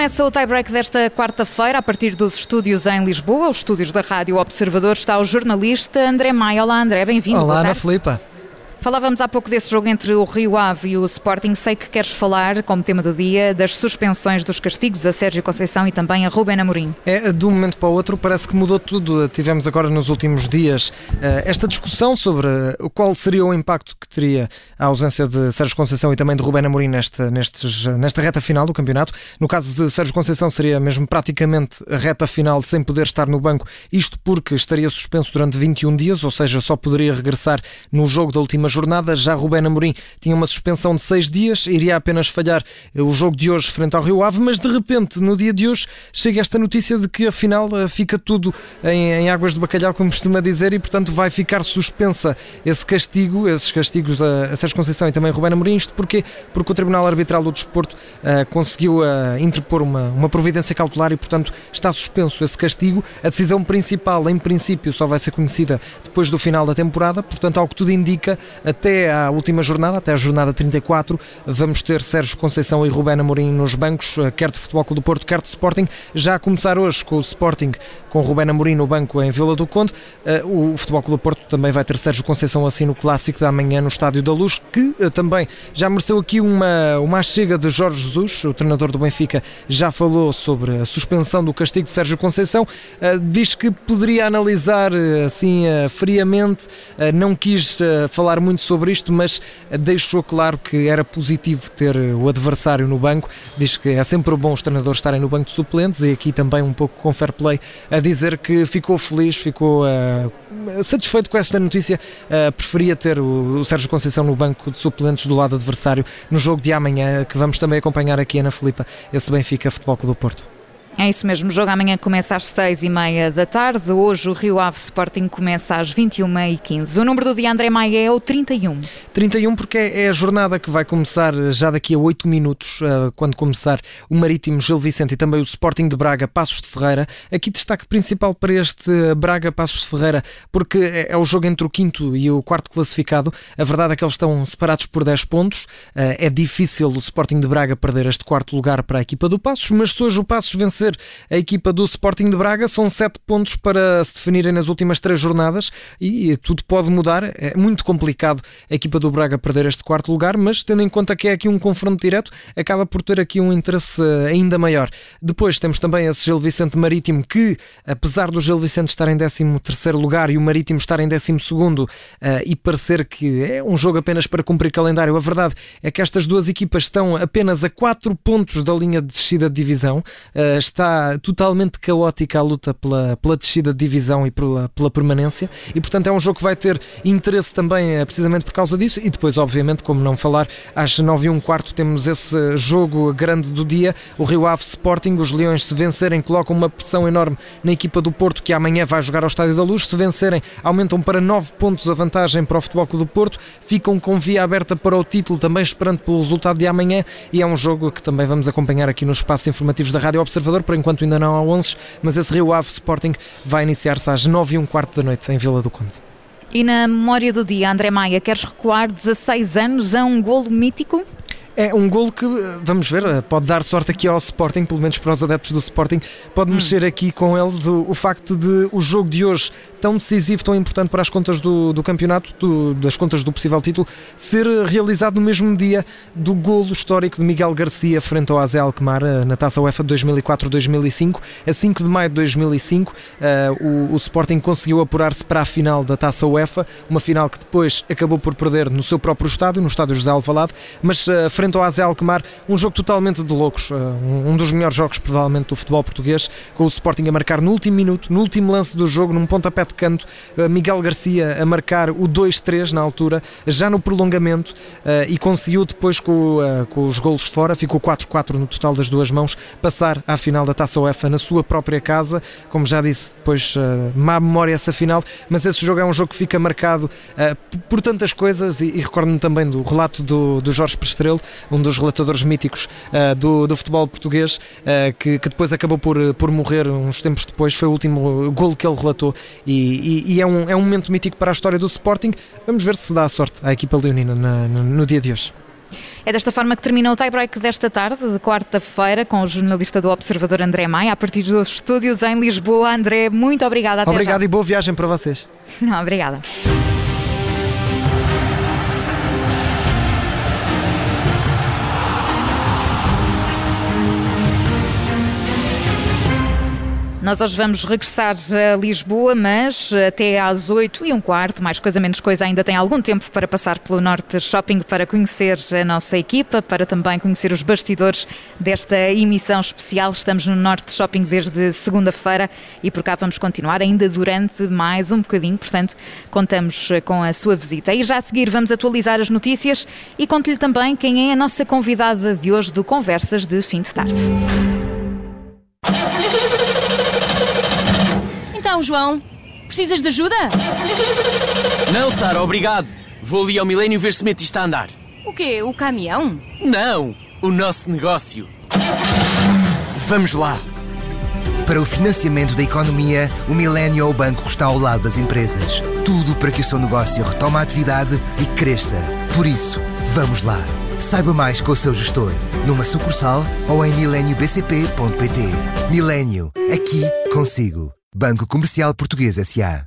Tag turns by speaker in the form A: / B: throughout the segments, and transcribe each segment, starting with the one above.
A: Começa o tie-break desta quarta-feira, a partir dos estúdios em Lisboa, os estúdios da Rádio Observador, está o jornalista André Maia. Olá, André, bem-vindo.
B: Olá, Ana Filipa.
A: Falávamos há pouco desse jogo entre o Rio Ave e o Sporting. Sei que queres falar, como tema do dia, das suspensões dos castigos a Sérgio Conceição e também a Rubén Amorim.
B: É, de um momento para o outro parece que mudou tudo. Tivemos agora nos últimos dias eh, esta discussão sobre qual seria o impacto que teria a ausência de Sérgio Conceição e também de Rubén Amorim nesta, nestes, nesta reta final do campeonato. No caso de Sérgio Conceição seria mesmo praticamente a reta final sem poder estar no banco, isto porque estaria suspenso durante 21 dias, ou seja, só poderia regressar no jogo da última jornada. Já Rubén Amorim tinha uma suspensão de seis dias, iria apenas falhar o jogo de hoje frente ao Rio Ave, mas de repente, no dia de hoje, chega esta notícia de que afinal eh, fica tudo em, em águas de bacalhau, como costuma dizer, e portanto vai ficar suspensa esse castigo, esses castigos a, a Sérgio Conceição e também a Rubén Amorim. Isto porquê? Porque o Tribunal Arbitral do Desporto uh, conseguiu interpor uma, uma providência cautelar e, portanto, está suspenso esse castigo. A decisão principal, em princípio, só vai ser conhecida depois do final da temporada, portanto, ao que tudo indica, até à última jornada, até a jornada 34, vamos ter Sérgio Conceição e Rubén Amorim nos bancos, eh, quer de Futebol Clube do Porto, quer de Sporting. Já a começar hoje com o Sporting, com Rubén Amorim no banco em Vila do Conde. Eh, o Futebol Clube do Porto também vai ter Sérgio Conceição assim no Clássico da manhã no Estádio da Luz, que eh, também já mereceu aqui uma, uma chega de Jorge Jesus, o treinador do Benfica, já falou sobre a suspensão do castigo de Sérgio Conceição. Diz que poderia analisar assim friamente, não quis falar muito muito sobre isto, mas deixou claro que era positivo ter o adversário no banco. Diz que é sempre bom os treinadores estarem no banco de suplentes e aqui também um pouco com fair play a dizer que ficou feliz, ficou uh, satisfeito com esta notícia. Uh, preferia ter o, o, Sérgio Conceição no banco de suplentes do lado adversário no jogo de amanhã, que vamos também acompanhar aqui Ana Filipa, esse Benfica Futebol Clube do Porto.
A: É isso mesmo, o jogo amanhã começa às 6h30 da tarde. Hoje o Rio Ave Sporting começa às 21h15. O número do dia André Maia é o 31.
B: 31 porque é a jornada que vai começar já daqui a 8 minutos, eh, quando começar o Marítimo Gil Vicente e também o Sporting de Braga Passos de Ferreira. Aqui destaque principal para este Braga Passos de Ferreira, porque é, é o jogo entre o quinto e o quarto classificado. A verdade é que eles estão separados por 10 pontos. Eh, é difícil o Sporting de Braga perder este quarto lugar para a equipa do Passos, mas se hoje o Passos vencer vencer a equipa do Sporting de Braga. São sete pontos para se definirem nas últimas três jornadas e tudo pode mudar. É muito complicado a equipa do Braga perder este quarto lugar, mas tendo em conta que é aqui um confronto direto, acaba por ter aqui um interesse ainda maior. Depois temos também esse Gil Vicente Marítimo que, apesar do Gil Vicente estar em 13 terceiro lugar e o Marítimo estar em 12 segundo uh, e parecer que é um jogo apenas para cumprir calendário, a verdade é que estas duas equipas estão apenas a 4 pontos da linha de descida de divisão. Uh, está totalmente caótica a luta pela, pela descida de divisão e pela, pela permanência. E portanto é um jogo que vai ter interesse também eh, precisamente por causa disso. E depois obviamente como não falar às 9 e um quarto temos esse jogo grande do dia. O Rio Ave Sporting os Leões se vencerem colocam uma pressão enorme na equipa do Porto que amanhã vai jogar ao Estádio da Luz. Se vencerem aumentam para 9 pontos a vantagem para o Futebol Clube do Porto. Ficam com via aberta para o título também esperando pelo resultado de amanhã. E é um jogo que também vamos acompanhar aqui nos espaços informativos da Rádio Observador por enquanto ainda não há 11, mas esse Rio Ave Sporting vai iniciar-se às 9 e um quarto da noite em Vila do Conde.
A: E na memória do dia, André Maia, queres recuar 16 anos a um golo mítico?
B: É um golo que, vamos ver, pode dar sorte aqui ao Sporting, pelo menos para os adeptos do Sporting, pode hum. mexer aqui com eles o, o, facto de o jogo de hoje, tão decisivo, tão importante para as contas do, do campeonato, do, das contas do possível título, ser realizado no mesmo dia do golo histórico de Miguel Garcia frente ao AZ Alkmaar eh, na Taça UEFA de 2004-2005. A 5 de maio de 2005, uh, eh, o, o Sporting conseguiu apurar-se para a final da Taça UEFA, uma final que depois acabou por perder no seu próprio estádio, no estádio José Alvalade, mas uh, frente ao AZ Alkmaar, um jogo totalmente de loucos, eh, um dos melhores jogos provavelmente do futebol português, com o Sporting a marcar no último minuto, no último lance do jogo, num pontapé de canto, eh, Miguel Garcia a marcar o 2-3 na altura, já no prolongamento, eh, e conseguiu depois com, com os golos fora, ficou 4-4 no total das duas mãos, passar à final da Taça UEFA na sua própria casa, como já disse, depois má memória essa final, mas esse jogo é um jogo que fica marcado por tantas coisas e, e recordo-me também do relato do, do Jorge Prestrelo, um dos relatadores míticos do, do futebol português, que, que, depois acabou por, por morrer uns tempos depois. Foi o último golo que ele relatou e, e, e, é, um, é um momento mítico para a história do Sporting. Vamos ver se dá sorte à equipa leonina na, no, no dia de hoje.
A: É desta forma que termina o tie-break desta tarde, de quarta-feira, com o jornalista do Observador André Maia, a partir dos estúdios em Lisboa. André, muito obrigada.
B: Até Obrigado já. e boa viagem para vocês.
A: obrigada. Nós hoje vamos regressar a Lisboa, mas até às 8 e um quarto, mais coisa menos coisa, ainda tem algum tempo para passar pelo Norte Shopping para conhecer a nossa equipa, para também conhecer os bastidores desta emissão especial. Estamos no Norte Shopping desde segunda-feira e por cá vamos continuar ainda durante mais um bocadinho, portanto, contamos com a sua visita. E já a seguir vamos atualizar as notícias e conto-lhe também quem é a nossa convidada de hoje do Conversas de Fim de Tarde.
C: Então, João, precisas de ajuda?
D: Não, Sara, obrigado. Vou ali ao Milênio ver se mete isto a andar.
C: O quê? O caminhão?
D: Não, o nosso negócio. Vamos lá.
E: Para o financiamento da economia, o Milênio é o banco que está ao lado das empresas. Tudo para que o seu negócio retome a atividade e cresça. Por isso, vamos lá. Saiba mais com o seu gestor, numa sucursal ou em mileniobcp.pt. Milênio, aqui consigo. Banco Comercial Português S.A.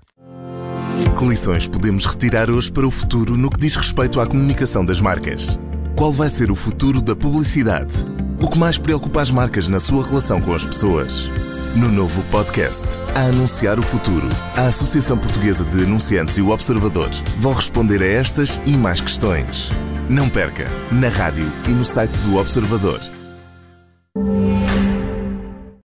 F: Que lições podemos retirar hoje para o futuro no que diz respeito à comunicação das marcas? Qual vai ser o futuro da publicidade? O que mais preocupa as marcas na sua relação com as pessoas? No novo podcast, a Anunciar o Futuro, a Associação Portuguesa de Anunciantes e o Observador vão responder a estas e mais questões. Não perca, na rádio e no site do Observador.